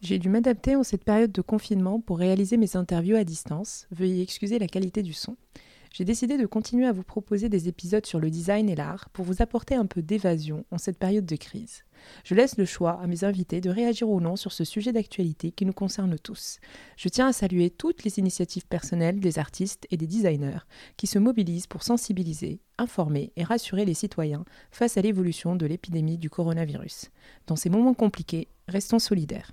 J'ai dû m'adapter en cette période de confinement pour réaliser mes interviews à distance. Veuillez excuser la qualité du son. J'ai décidé de continuer à vous proposer des épisodes sur le design et l'art pour vous apporter un peu d'évasion en cette période de crise. Je laisse le choix à mes invités de réagir ou non sur ce sujet d'actualité qui nous concerne tous. Je tiens à saluer toutes les initiatives personnelles des artistes et des designers qui se mobilisent pour sensibiliser, informer et rassurer les citoyens face à l'évolution de l'épidémie du coronavirus. Dans ces moments compliqués, restons solidaires.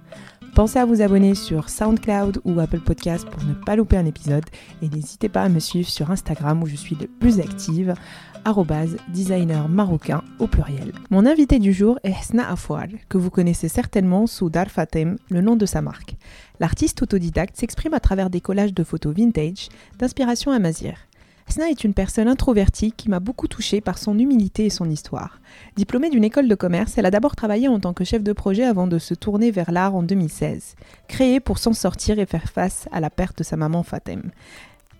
Pensez à vous abonner sur SoundCloud ou Apple Podcast pour ne pas louper un épisode et n'hésitez pas à me suivre sur Instagram où je suis le plus active designer marocain au pluriel. Mon invité du jour est Hesna Afoual, que vous connaissez certainement sous Dar Fatem, le nom de sa marque. L'artiste autodidacte s'exprime à travers des collages de photos vintage d'inspiration amazir. Sna est une personne introvertie qui m'a beaucoup touchée par son humilité et son histoire. Diplômée d'une école de commerce, elle a d'abord travaillé en tant que chef de projet avant de se tourner vers l'art en 2016, créée pour s'en sortir et faire face à la perte de sa maman Fatem.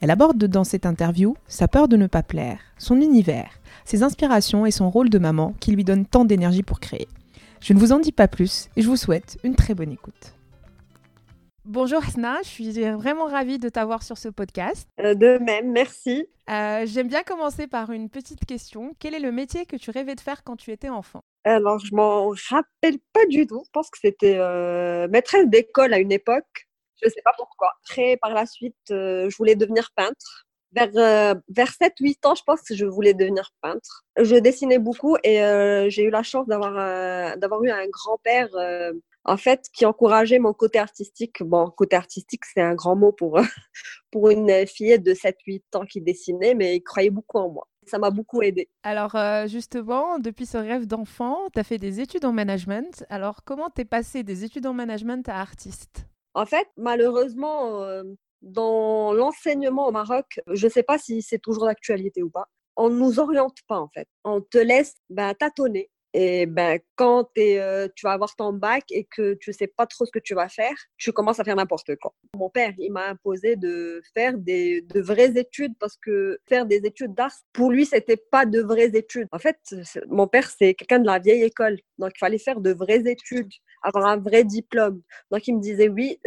Elle aborde dans cette interview sa peur de ne pas plaire, son univers, ses inspirations et son rôle de maman qui lui donne tant d'énergie pour créer. Je ne vous en dis pas plus et je vous souhaite une très bonne écoute. Bonjour Hasna, je suis vraiment ravie de t'avoir sur ce podcast. Euh, de même, merci. Euh, j'aime bien commencer par une petite question. Quel est le métier que tu rêvais de faire quand tu étais enfant? Alors, je m'en rappelle pas du tout. Je pense que c'était euh, maîtresse d'école à une époque. Je ne sais pas pourquoi. Après, par la suite, je voulais devenir peintre. Vers, vers 7-8 ans, je pense que je voulais devenir peintre. Je dessinais beaucoup et j'ai eu la chance d'avoir d'avoir eu un grand-père en fait, qui encourageait mon côté artistique. Bon, côté artistique, c'est un grand mot pour, pour une fillette de 7-8 ans qui dessinait, mais il croyait beaucoup en moi. Ça m'a beaucoup aidé. Alors, euh, justement, depuis ce rêve d'enfant, tu as fait des études en management. Alors, comment t'es passé des études en management à artiste? En fait, malheureusement, euh, dans l'enseignement au Maroc, je ne sais pas si c'est toujours d'actualité ou pas, on ne nous oriente pas, en fait. On te laisse ben, tâtonner et ben, quand tu vas avoir ton bac et que tu sais pas trop ce que tu vas faire, tu commences à faire n'importe quoi. Mon père, il m'a imposé de faire des, de vraies études parce que faire des études d'art, pour lui, c'était pas de vraies études. En fait, mon père, c'est quelqu'un de la vieille école. Donc, il fallait faire de vraies études, avoir un vrai diplôme. Donc, il me disait, oui,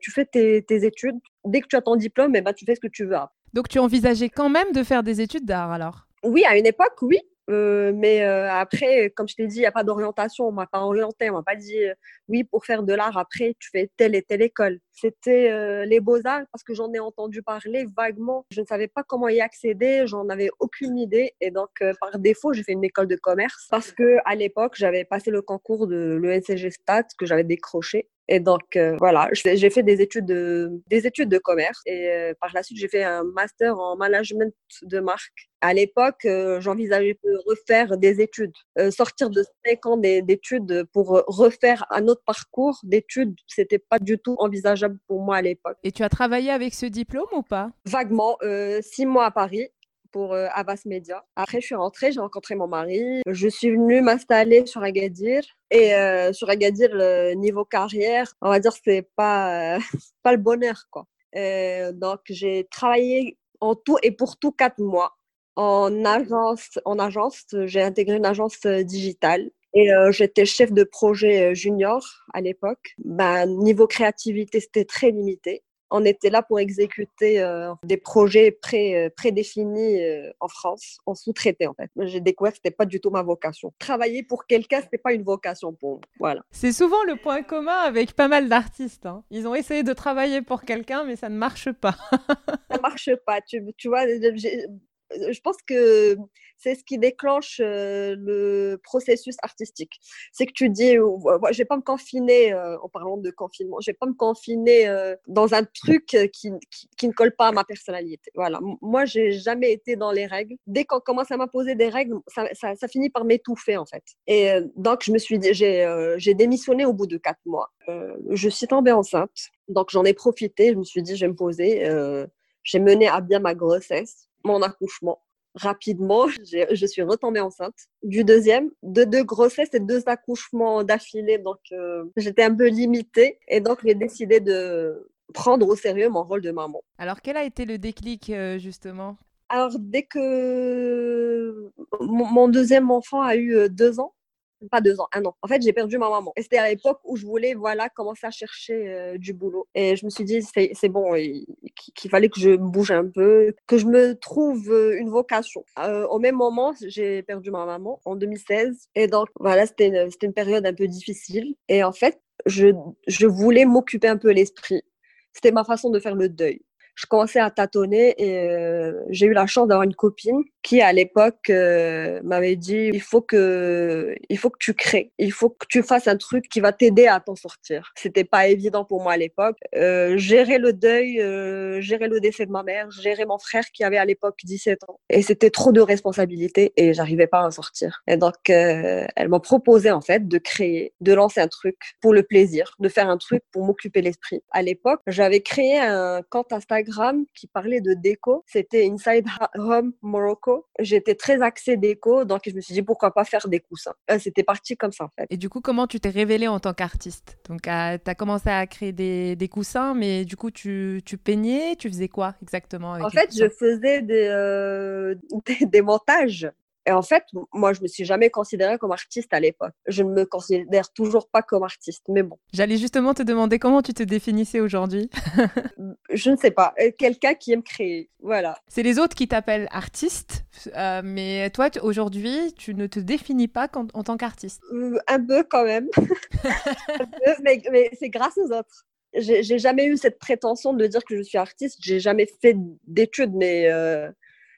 tu fais tes, tes, études. Dès que tu as ton diplôme, et eh ben, tu fais ce que tu veux. Donc, tu envisageais quand même de faire des études d'art alors? Oui, à une époque, oui. Euh, mais euh, après, comme je t'ai dit, il n'y a pas d'orientation. On m'a pas orienté. On m'a pas dit, euh, oui, pour faire de l'art, après, tu fais telle et telle école. C'était les beaux-arts parce que j'en ai entendu parler vaguement. Je ne savais pas comment y accéder. J'en avais aucune idée. Et donc, par défaut, j'ai fait une école de commerce parce que à l'époque, j'avais passé le concours de l'ENCG Stats que j'avais décroché. Et donc, voilà, j'ai fait des études de, des études de commerce. Et par la suite, j'ai fait un master en management de marque à l'époque, euh, j'envisageais de refaire des études, euh, sortir de 5 ans d'études pour refaire un autre parcours d'études. C'était pas du tout envisageable pour moi à l'époque. Et tu as travaillé avec ce diplôme ou pas? Vaguement, euh, six mois à Paris pour Avas Media. Après, je suis rentrée, j'ai rencontré mon mari. Je suis venue m'installer sur Agadir. Et sur Agadir, le niveau carrière, on va dire, c'est pas, pas le bonheur, quoi. donc, j'ai travaillé en tout et pour tout quatre mois en agence, en agence j'ai intégré une agence euh, digitale et euh, j'étais chef de projet euh, junior à l'époque. Ben, niveau créativité, c'était très limité. On était là pour exécuter des projets pré, prédéfinis en France, en sous-traité en fait. J'ai découvert que c'était pas du tout ma vocation. Travailler pour quelqu'un, c'était pas une vocation pour moi. Voilà. C'est souvent le point commun avec pas mal d'artistes. Hein. Ils ont essayé de travailler pour quelqu'un, mais ça ne marche pas. ça marche pas. Tu, tu vois, je pense que c'est ce qui déclenche le processus artistique. C'est que tu dis, je vais pas me confiner, en parlant de confinement, je vais pas me confiner dans un truc qui, qui, ne colle pas à ma personnalité. Voilà. Moi, j'ai jamais été dans les règles. Dès qu'on commence à m'imposer des règles, ça, finit par m'étouffer, en fait. Et donc, je me suis j'ai démissionné au bout de quatre mois. je suis tombée enceinte. Donc, j'en ai profité. Je me suis dit, je vais me poser. j'ai mené à bien ma grossesse, mon accouchement rapidement, je suis retombée enceinte du deuxième, de deux grossesses et deux accouchements d'affilée. Donc, euh, j'étais un peu limitée et donc j'ai décidé de prendre au sérieux mon rôle de maman. Alors, quel a été le déclic euh, justement? Alors, dès que mon deuxième enfant a eu euh, deux ans, pas deux ans, un an. En fait, j'ai perdu ma maman. Et c'était à l'époque où je voulais, voilà, commencer à chercher euh, du boulot. Et je me suis dit, c'est bon, qu'il fallait que je bouge un peu, que je me trouve euh, une vocation. Euh, au même moment, j'ai perdu ma maman en 2016. Et donc, voilà, c'était une, une, période un peu difficile. Et en fait, je, je voulais m'occuper un peu l'esprit. C'était ma façon de faire le deuil je commençais à tâtonner et euh, j'ai eu la chance d'avoir une copine qui à l'époque euh, m'avait dit il faut que il faut que tu crées, il faut que tu fasses un truc qui va t'aider à t'en sortir. C'était pas évident pour moi à l'époque. Euh, gérer le deuil, gérer le décès de ma mère, gérer mon frère qui avait à l'époque 17 ans et c'était trop de responsabilités et j'arrivais pas à en sortir. Et donc elle m'a proposé en fait de créer, de lancer un truc pour le plaisir, de faire un truc pour m'occuper l'esprit. À l'époque, j'avais créé un compte Instagram qui parlait de déco. C'était Inside Home Morocco. J'étais très axée déco, donc je me suis dit pourquoi pas faire des coussins. Euh, c'était parti comme ça en fait. Et du coup, comment tu t'es révélée en tant qu'artiste? Donc, tu as commencé à créer des, des, coussins, mais du coup, tu, tu peignais, tu faisais quoi exactement En fait, je faisais des, euh, des, des montages et en fait, moi, je me suis jamais considérée comme artiste à l'époque. Je ne me considère toujours pas comme artiste, mais bon. J'allais justement te demander comment tu te définissais aujourd'hui. je ne sais pas. Euh, quelqu'un qui aime créer, voilà. C'est les autres qui t'appellent artiste, euh, mais toi, aujourd'hui, tu ne te définis pas en, en tant qu'artiste. Euh, un peu quand même. mais, mais c'est grâce aux autres j'ai jamais eu cette prétention de dire que je suis artiste. J'ai jamais fait d'études, mais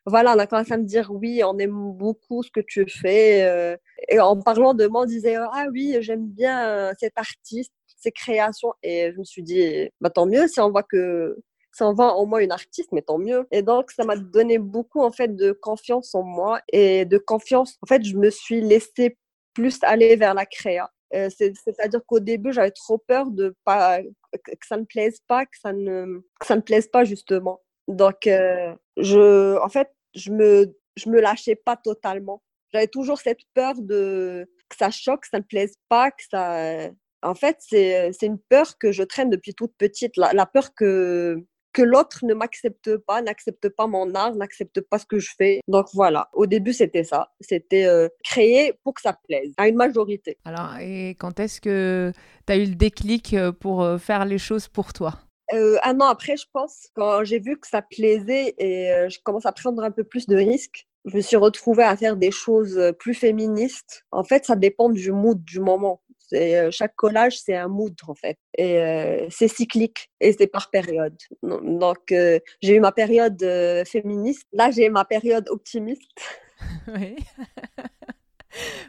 voilà, on a commencé à me dire oui, on aime beaucoup ce que tu fais. Euh, et en parlant de moi, on disait ah oui, j'aime bien euh, cet artiste, ses créations. Et je me suis dit, bah, tant mieux si on voit que si on voit en moi une artiste, mais tant mieux. Et donc, ça m'a donné beaucoup en fait de confiance en moi et de confiance. En fait, je me suis laissée plus aller vers la créa. Euh, c'est-à-dire qu'au début, j'avais trop peur de pas que ça ne plaise pas, que ça ne que ça ne plaise pas justement. Donc, euh, je, en fait, je me, je me lâchais pas totalement. J'avais toujours cette peur de que ça choque, que ça ne plaise pas, que ça. En fait, c'est une peur que je traîne depuis toute petite. La, peur que, que l'autre ne m'accepte pas, n'accepte pas mon art, n'accepte pas ce que je fais. Donc voilà, au début c'était ça, c'était euh, créer pour que ça plaise à une majorité. Alors, et quand est-ce que tu as eu le déclic euh, pour faire les choses pour toi? Euh, un an après, je pense, quand j'ai vu que ça plaisait et euh, je commence à prendre un peu plus de risques, je me suis retrouvée à faire des choses euh, plus féministes. En fait, ça dépend du mood du moment. C'est, chaque collage, c'est un mood, en fait. Et c'est cyclique et c'est par période. Donc, j'ai eu ma période féministe. Là, j'ai ma période optimiste. Oui.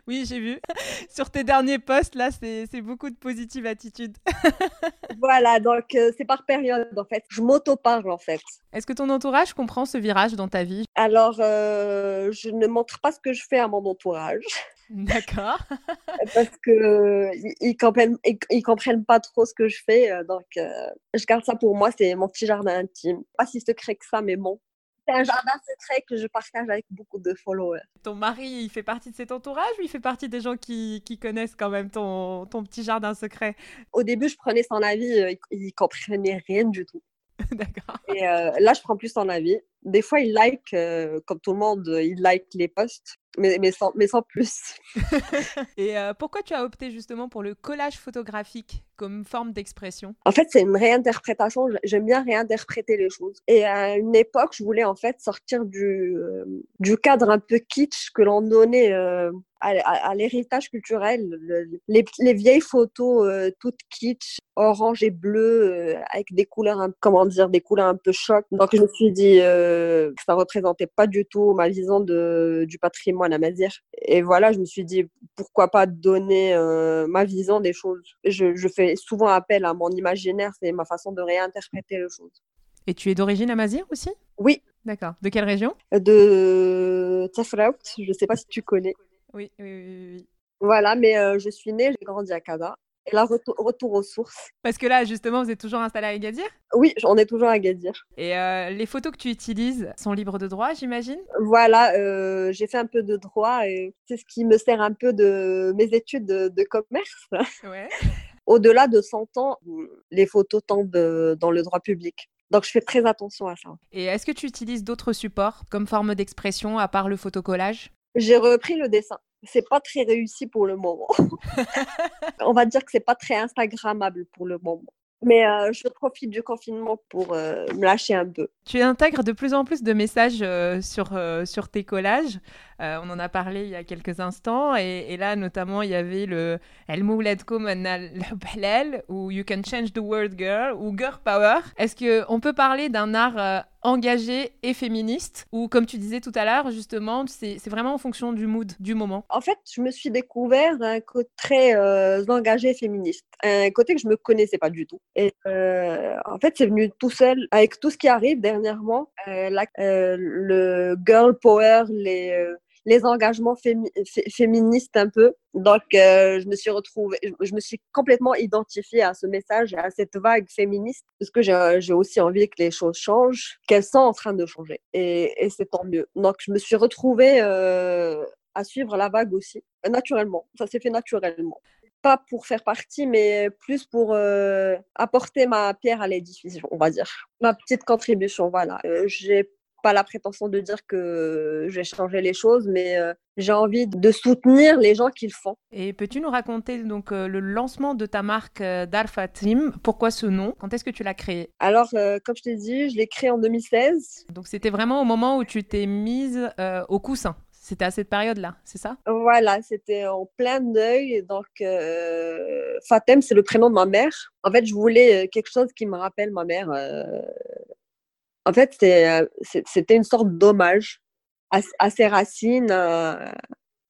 Oui, j'ai vu. Sur tes derniers posts, là, c'est beaucoup de positive attitude. voilà, donc euh, c'est par période, en fait. Je m'auto-parle, en fait. Est-ce que ton entourage comprend ce virage dans ta vie? Alors, euh, je ne montre pas ce que je fais à mon entourage. D'accord. Parce que ils, comprennent, ils, comprennent pas trop ce que je fais, euh, donc je garde ça pour moi. C'est mon petit jardin intime. Pas si secret que ça, mais bon, c'est un jardin secret que je partage avec beaucoup de followers. Ton mari, il fait partie de cet entourage ou il fait partie des gens qui, qui connaissent quand même ton, ton, petit jardin secret? Au début, je prenais son avis, euh, il, ne comprenait rien du tout. D'accord. Et euh, là, je prends plus son avis. Des fois, il like, euh, comme tout le monde, il like les posts, mais, mais, sans, mais sans plus. Et pourquoi tu as opté justement pour le collage photographique comme forme d'expression? En fait, c'est une réinterprétation. J'aime bien réinterpréter les choses. Et à une époque, je voulais en fait sortir du, euh, du cadre un peu kitsch que l'on donnait euh, à, l'héritage culturel. les, vieilles photos euh, toutes kitsch, orange et bleu, avec des couleurs, comment dire, des couleurs un peu choc. Donc je me suis dit que ça représentait pas du tout ma vision de, du patrimoine à Mazir. Et voilà, je me suis dit pourquoi pas donner ma vision des choses. Je, je fais souvent appel à mon imaginaire, c'est ma façon de réinterpréter les choses. Et tu es d'origine amazigh aussi? Oui. D'accord. De quelle région? De Tafraout, je ne sais pas si tu connais. Oui, oui, oui. Voilà, mais euh, je suis née, j'ai grandi à Kada. Et là, retour, aux sources. Parce que là, justement, vous êtes toujours installé à Agadir? Oui, on est toujours à Agadir. Et euh, les photos que tu utilises sont libres de droit, j'imagine? Voilà, euh, j'ai fait un peu de droit et c'est ce qui me sert un peu de mes études de, de commerce. Ouais. Au-delà de 100 ans, les photos tombent euh, dans le droit public. Donc, je fais très attention à ça. Et est-ce que tu utilises d'autres supports comme forme d'expression à part le photocollage? J'ai repris le dessin. C'est pas très réussi pour le moment. On va dire que c'est pas très Instagrammable pour le moment. Mais euh, je profite du confinement pour euh, me lâcher un peu. Tu intègres de plus en plus de messages sur, sur tes collages. On en a parlé il y a quelques instants. Et, là, notamment, il y avait le El ou You Can Change the World Girl ou Girl Power. Est-ce qu'on peut parler d'un art engagé et féministe ou comme tu disais tout à l'heure justement c'est vraiment en fonction du mood du moment? En fait je me suis découvert un côté très euh, engagé et féministe un côté que je me connaissais pas du tout et euh, en fait c'est venu tout seul avec tout ce qui arrive dernièrement euh, le girl power les les engagements féministes un peu. Donc, euh, je me suis retrouvée, je me suis complètement identifiée à ce message, à cette vague féministe, parce que j'ai aussi envie que les choses changent, qu'elles sont en train de changer. Et, c'est tant mieux. Donc, je me suis retrouvée euh, à suivre la vague aussi, naturellement. Ça s'est fait naturellement pas pour faire partie, mais plus pour euh, apporter ma pierre à l'édifice, on va dire. Ma petite contribution, voilà. j'ai pas la prétention de dire que je vais changer les choses, mais euh, j'ai envie de soutenir les gens qui le font. Et peux-tu nous raconter donc euh, le lancement de ta marque euh, Darfatim Pourquoi ce nom? Quand est-ce que tu l'as créé? Alors, comme je t'ai dit, je l'ai créé en 2016. Donc c'était vraiment au moment où tu t'es mise au coussin. C'était à cette période-là, c'est ça? Voilà, c'était en plein deuil. Donc, Fatem, c'est le prénom de ma mère. En fait, je voulais quelque chose qui me rappelle ma mère en fait, euh, c'était une sorte d'hommage à, ses racines. Euh,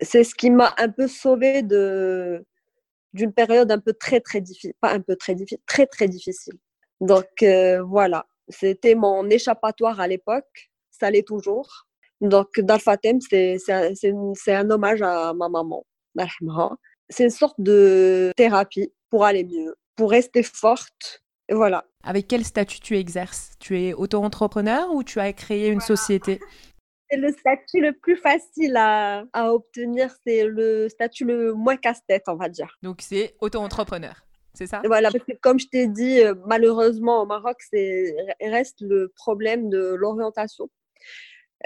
c'est ce qui m'a un peu sauvée d'une période un peu très très difficile, pas un peu très difficile, très très difficile. Donc euh, voilà, c'était mon échappatoire à l'époque, ça l'est toujours. Donc Dalfatem, c'est un hommage à ma maman. C'est une sorte de thérapie pour aller mieux, pour rester forte voilà. Avec quel statut tu exerces? Tu es auto-entrepreneur ou tu as créé une société? C'est le statut le plus facile à, obtenir, c'est le statut le moins casse-tête, on va dire. Donc c'est auto-entrepreneur, c'est ça? Voilà, parce que comme je t'ai dit, euh, malheureusement au Maroc, c'est reste le problème de l'orientation.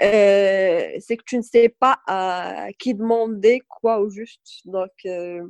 Euh, c'est que tu ne sais pas à qui demander quoi au juste. Donc, euh,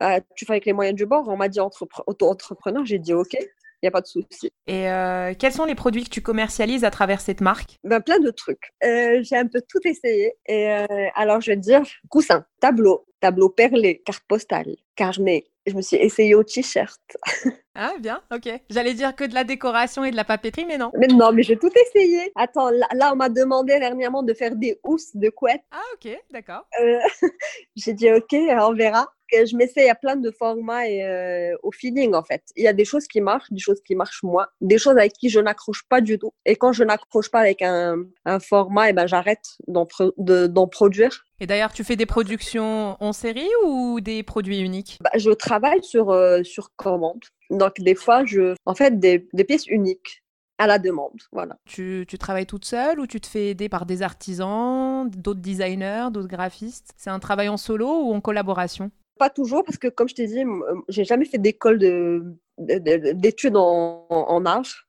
bah, tu fais avec les moyens du bord. On m'a dit auto-entrepreneur, j'ai dit OK. Il n'y a pas de souci. Et euh, quels sont les produits que tu commercialises à travers cette marque? Ben, Plein de trucs. Euh, j'ai un peu tout essayé. Et euh, alors, je vais te dire coussin, tableau, tableau perlé, carte postale, carnet. Je me suis essayée au t-shirt. Ah, bien, ok. J'allais dire que de la décoration et de la papeterie, mais non. Mais non, mais j'ai tout essayé. Attends, là, on m'a demandé dernièrement de faire des housses de couette. Ah, ok, d'accord. j'ai dit, ok, on verra je m'essaye à plein de formats et euh, au feeling en fait. Il y a des choses qui marchent, des choses qui marchent moins, des choses avec qui je n'accroche pas du tout. Et quand je n'accroche pas avec un, format, et eh ben j'arrête d'en produire. Et d'ailleurs, tu fais des productions en série ou des produits uniques? Bah, Je travaille sur, euh, sur commande. Donc des fois, je, en fait, des, des pièces uniques à la demande. Voilà. Tu, tu, travailles toute seule ou tu te fais aider par des artisans, d'autres designers, d'autres graphistes? C'est un travail en solo ou en collaboration? Pas toujours, parce que comme je t'ai dit, j'ai jamais fait d'école d'études en, en, art.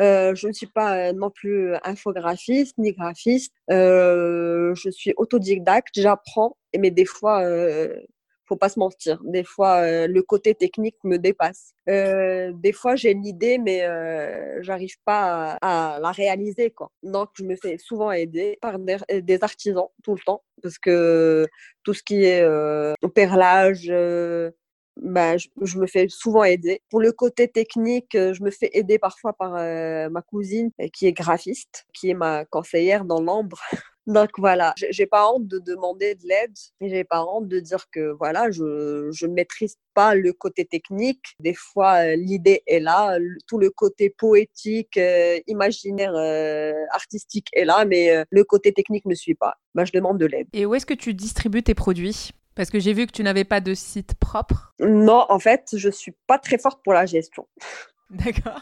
Euh, je ne suis pas non plus infographiste ni graphiste. Euh, je suis autodidacte, j'apprends, mais des fois, euh, faut pas se mentir. Des fois, euh, le côté technique me dépasse. Euh, des fois, j'ai une idée, mais euh, j'arrive pas à, la réaliser. Quoi. Donc, je me fais souvent aider par des, des artisans tout le temps, parce que tout ce qui est perlage, bah, je, je, me fais souvent aider. Pour le côté technique, je me fais aider parfois par ma cousine qui est graphiste, qui est ma conseillère dans l'ombre. Donc voilà, j'ai pas honte de demander de l'aide et j'ai pas honte de dire que voilà, je je maîtrise pas le côté technique. Des fois, euh, l'idée est là, tout le côté poétique, euh, imaginaire, euh, artistique est là, mais le côté technique ne suit pas. Ben, je demande de l'aide. Et où est-ce que tu distribues tes produits? Parce que j'ai vu que tu n'avais pas de site propre. Non, en fait, je suis pas très forte pour la gestion. D'accord.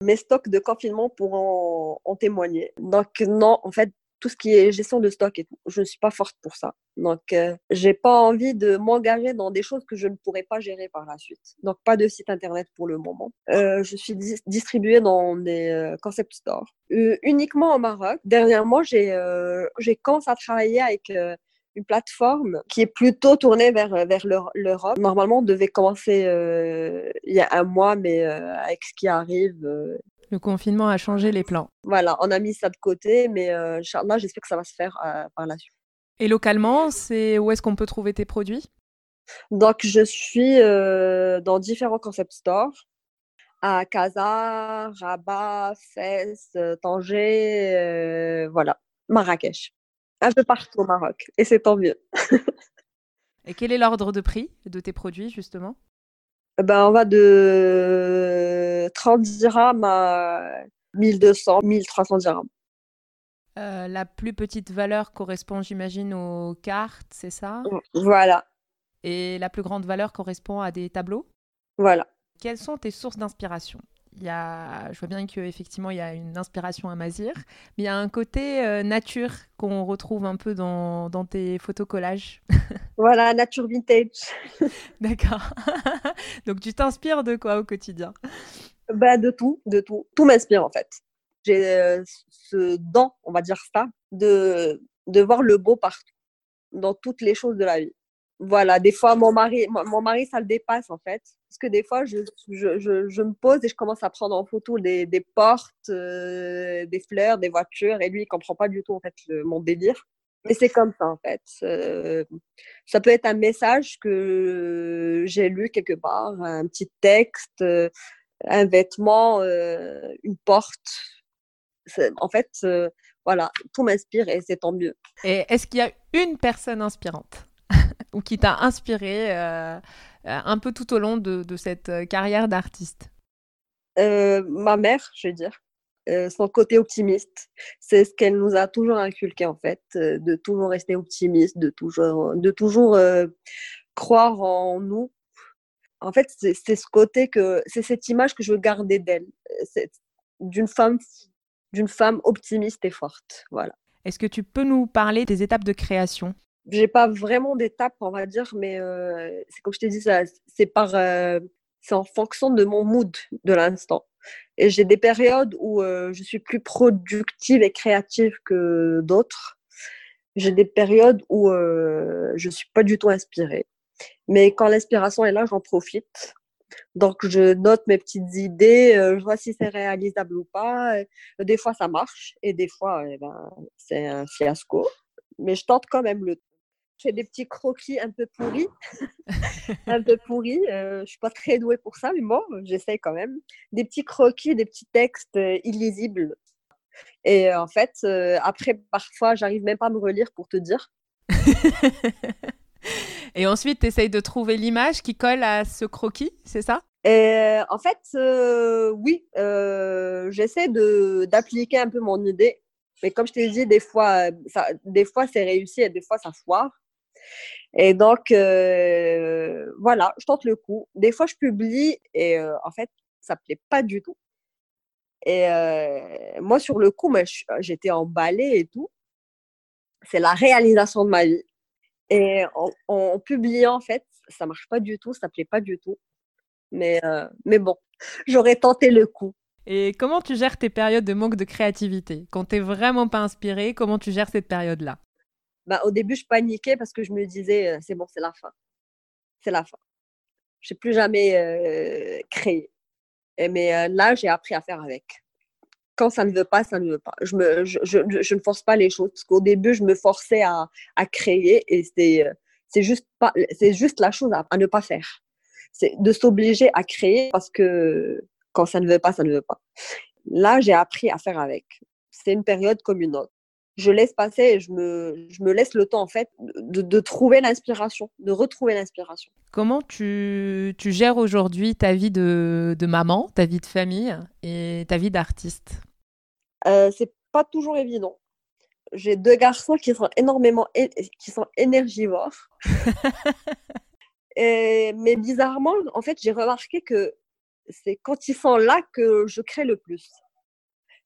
Mes stocks de confinement pourront en témoigner. Donc non, en fait, tout ce qui est gestion de stock et tout. Je ne suis pas forte pour ça. Donc, euh, j'ai pas envie de m'engager dans des choses que je ne pourrais pas gérer par la suite. Donc, pas de site internet pour le moment. Euh, je suis distribuée dans des euh, concept stores, uniquement au Maroc. Dernièrement, j'ai j'ai commencé à travailler avec une plateforme qui est plutôt tournée vers, vers l'Europe. Normalement, on devait commencer il y a un mois, mais avec ce qui arrive, le confinement a changé les plans. Voilà, on a mis ça de côté, mais euh, j'espère que ça va se faire euh, par la suite. Et localement, c'est où est-ce qu'on peut trouver tes produits? Donc, je suis euh, dans différents concept stores à Casa, Rabat, Fès, Tanger, voilà, Marrakech. Un peu partout au Maroc, et c'est tant mieux. et quel est l'ordre de prix de tes produits, justement? Ben, on va de 30 dirhams à 1200, 1300 dirhams. Euh, la plus petite valeur correspond, j'imagine, aux cartes, c'est ça? Voilà. Et la plus grande valeur correspond à des tableaux? Voilà. Quelles sont tes sources d'inspiration? Y a, je vois bien qu'effectivement, il y a une inspiration à Mazir, mais il y a un côté euh, nature qu'on retrouve un peu dans, dans tes photos collages. Voilà, nature vintage. D'accord. Donc, tu t'inspires de quoi au quotidien? Bah, De tout, de tout. Tout m'inspire en fait. J'ai euh, ce don, on va dire ça, de, de voir le beau partout, dans toutes les choses de la vie. Voilà, des fois, mon mari, mon mari, ça le dépasse en fait. Parce que des fois, je, je, je, me pose et je commence à prendre en photo des, des portes, euh, des fleurs, des voitures, et lui, il comprend pas du tout en fait mon délire. Mais c'est comme ça en fait. Euh, ça peut être un message que j'ai lu quelque part, un petit texte, euh, un vêtement, une porte. En fait, voilà, tout m'inspire et c'est tant mieux. Et est-ce qu'il y a une personne inspirante? Ou qui t'a inspiré un peu tout au long de, cette euh, carrière d'artiste Ma mère, je vais dire. son côté optimiste, c'est ce qu'elle nous a toujours inculqué en fait, de toujours rester optimiste, de toujours, de toujours croire en nous. En fait, c'est ce côté que, c'est cette image que je veux garder d'elle, d'une femme, d'une femme optimiste et forte. Voilà. Est-ce que tu peux nous parler des étapes de création? J'ai pas vraiment d'étape, on va dire, mais euh, c'est comme je t'ai dit, c'est par, euh, c'est en fonction de mon mood de l'instant. Et j'ai des périodes où euh, je suis plus productive et créative que d'autres. J'ai des périodes où je suis pas du tout inspirée. Mais quand l'inspiration est là, j'en profite. Donc, je note mes petites idées, je vois si c'est réalisable ou pas. Des fois, ça marche et des fois, eh ben, c'est un fiasco. Mais je tente quand même le fais des petits croquis un peu pourris. un peu pourris. Euh, je suis pas très douée pour ça, mais bon, j'essaie quand même. Des petits croquis, des petits textes euh, illisibles. Et euh, en fait, après, parfois, j'arrive même pas à me relire pour te dire. Et ensuite, tu essayes de trouver l'image qui colle à ce croquis, c'est ça? Et En fait, oui, j'essaie d'appliquer un peu mon idée. Mais comme je t'ai dit, des fois, ça, des fois c'est réussi et des fois ça foire. Et donc, euh, voilà, je tente le coup. Des fois, je publie et euh, en fait, ça ne plaît pas du tout. Et euh, moi, sur le coup, j'étais emballée et tout. C'est la réalisation de ma vie. Et en, publiant, en fait, ça marche pas du tout, ça ne plaît pas du tout. Mais, mais bon, j'aurais tenté le coup. Et comment tu gères tes périodes de manque de créativité? Quand tu n'es vraiment pas inspiré, comment tu gères cette période-là? Bah, au début, je paniquais parce que je me disais, c'est bon, c'est la fin. c'est la fin. Je n'ai plus jamais créé. Et, mais là, j'ai appris à faire avec. Quand ça ne veut pas, ça ne veut pas. Je, me, je, je, ne force pas les choses. Parce qu'au début, je me forçais à, à créer et c'est, c'est, juste, pas, c'est juste la chose à, à ne pas faire. C'est de s'obliger à créer parce que quand ça ne veut pas, ça ne veut pas. Là, j'ai appris à faire avec. C'est une période comme une autre je laisse passer et je me, je me laisse le temps, en fait, de, de trouver l'inspiration, de retrouver l'inspiration. Comment tu, tu gères aujourd'hui ta vie de, de, maman, ta vie de famille et ta vie d'artiste? Euh, C'est pas toujours évident. J'ai deux garçons qui sont énormément, qui sont énergivores. et, mais bizarrement, en fait, j'ai remarqué que c'est quand ils sont là que je crée le plus.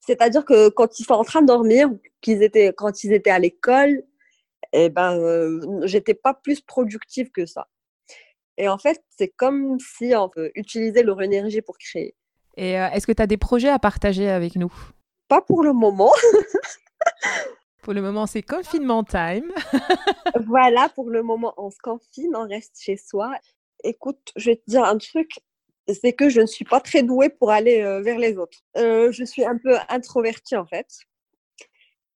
C'est-à-dire que quand ils sont en train de dormir, qu'ils étaient, quand ils étaient à l'école, eh ben, euh, j'étais pas plus productive que ça. Et en fait, c'est comme si on utilisait leur énergie pour créer. Et euh, est-ce que tu as des projets à partager avec nous? Pas pour le moment. pour le moment, c'est confinement time. voilà, pour le moment, on se confine, on reste chez soi. Écoute, je vais te dire un truc c'est que je ne suis pas très douée pour aller vers les autres. je suis un peu introvertie en fait.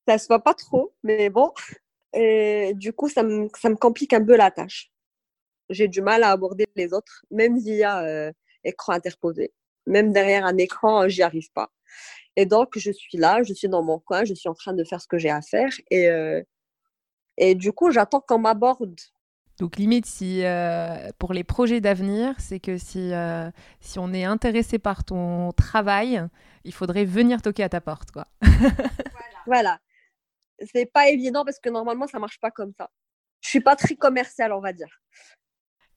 Ça se voit pas trop, mais bon. Et du coup, ça me, ça me complique un peu la tâche. J'ai du mal à aborder les autres, même via écran interposé. Même derrière un écran, j'y arrive pas. Et donc, je suis là, je suis dans mon coin, je suis en train de faire ce que j'ai à faire. Et, et du coup, j'attends qu'on m'aborde donc limite, si euh, pour les projets d'avenir, c'est que si, euh, si on est intéressé par ton travail, il faudrait venir toquer à ta porte, quoi. voilà. C'est pas évident parce que normalement, ça marche pas comme ça. Je suis pas très commerciale, on va dire.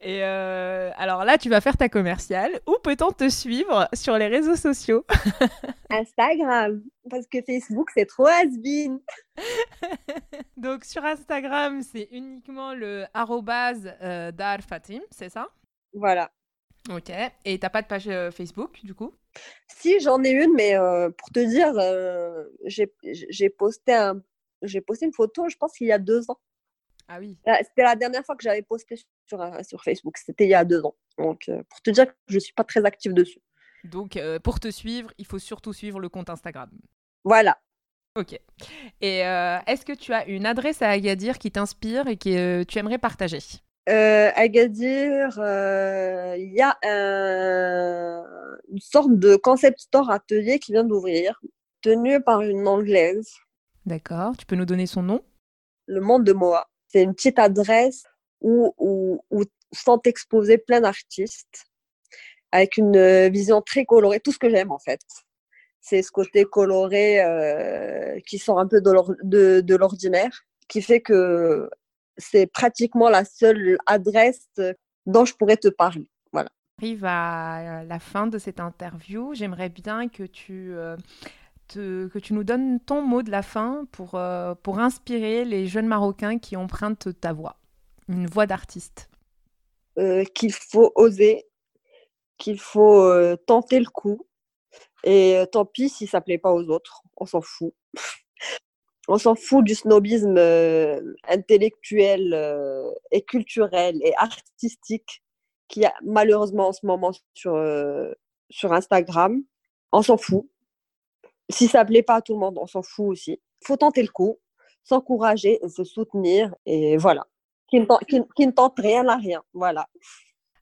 Et euh, alors là, tu vas faire ta commerciale. Où peut-on te suivre sur les réseaux sociaux? Instagram, parce que Facebook, c'est trop has Donc sur Instagram, c'est uniquement le arrobase euh, d'Arfatim, c'est ça? Voilà. Ok. Et t'as pas de page euh, Facebook, du coup? Si, j'en ai une, mais pour te dire, j'ai posté, un... posté une photo, je pense qu'il y a deux ans. Ah oui. C'était la dernière fois que j'avais posté sur, euh, sur Facebook. C'était il y a deux ans. Donc, euh, pour te dire que je ne suis pas très active dessus. Donc, euh, pour te suivre, il faut surtout suivre le compte Instagram. Voilà. Ok. Et est-ce que tu as une adresse à Agadir qui t'inspire et que tu aimerais partager? Agadir, il y a une sorte de concept store atelier qui vient d'ouvrir, tenu par une anglaise. D'accord. Tu peux nous donner son nom? Le monde de Moa. C'est une petite adresse où, où, où sont exposés plein d'artistes avec une euh, vision très colorée, tout ce que j'aime en fait. C'est ce côté coloré euh, qui sort un peu de l'ordinaire, qui fait que c'est pratiquement la seule adresse dont je pourrais te parler. Voilà. arrive à la fin de cette interview. J'aimerais bien que tu euh, que tu nous donnes ton mot de la fin pour, euh, pour inspirer les jeunes Marocains qui empruntent ta voix, une voix d'artiste. Euh, qu'il faut oser, qu'il faut euh, tenter le coup. Et tant pis si ça plaît pas aux autres, on s'en fout. on s'en fout du snobisme intellectuel et culturel et artistique qu'il y a malheureusement en ce moment sur, sur Instagram. On s'en fout si ça plaît pas à tout le monde, on s'en fout aussi. faut tenter le coup, s'encourager, se soutenir et voilà. Qui ne, tente, rien à rien. Voilà.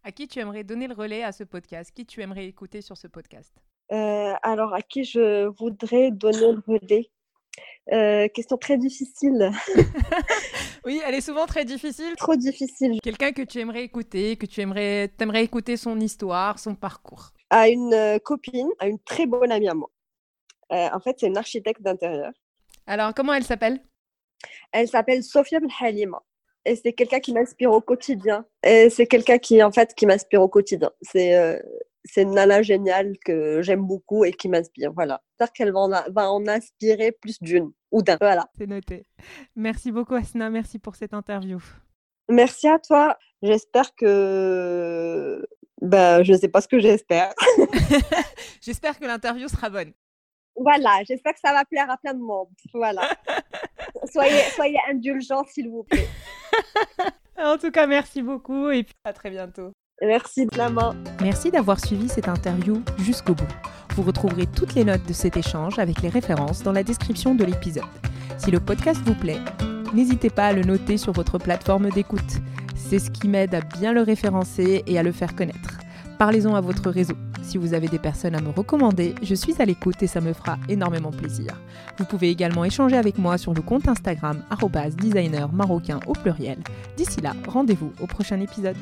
À qui tu aimerais donner le relais à ce podcast? Qui tu aimerais écouter sur ce podcast? Euh, Alors, à qui je voudrais donner le relais? Euh, question très difficile. oui, elle est souvent très difficile. Trop difficile. Quelqu'un que tu aimerais écouter, que tu aimerais, aimerais écouter son histoire, son parcours? À une euh, copine, à une très bonne amie à moi. Euh, en fait, c'est une architecte d'intérieur. Alors, comment elle s'appelle? Elle s'appelle Sofia Halima. Et c'est quelqu'un qui m'inspire au quotidien. Et c'est quelqu'un qui, en fait, qui m'inspire au quotidien. C'est euh, c'est une nana géniale que j'aime beaucoup et qui m'inspire. Voilà. J'espère qu'elle va, va, en inspirer plus d'une ou d'un. Voilà. C'est noté. Merci beaucoup, Asna. Merci pour cette interview. Merci à toi. J'espère que. Ben, je ne sais pas ce que j'espère. j'espère que l'interview sera bonne. Voilà, j'espère que ça va plaire à plein de monde. Voilà. soyez, soyez indulgents, s'il vous plaît. En tout cas, merci beaucoup et puis à très bientôt. Merci de la main. Merci d'avoir suivi cette interview jusqu'au bout. Vous retrouverez toutes les notes de cet échange avec les références dans la description de l'épisode. Si le podcast vous plaît, n'hésitez pas à le noter sur votre plateforme d'écoute. C'est ce qui m'aide à bien le référencer et à le faire connaître. Parlez-en à votre réseau. Si vous avez des personnes à me recommander, je suis à l'écoute et ça me fera énormément plaisir. Vous pouvez également échanger avec moi sur le compte Instagram designer marocain au pluriel. D'ici là, rendez-vous au prochain épisode.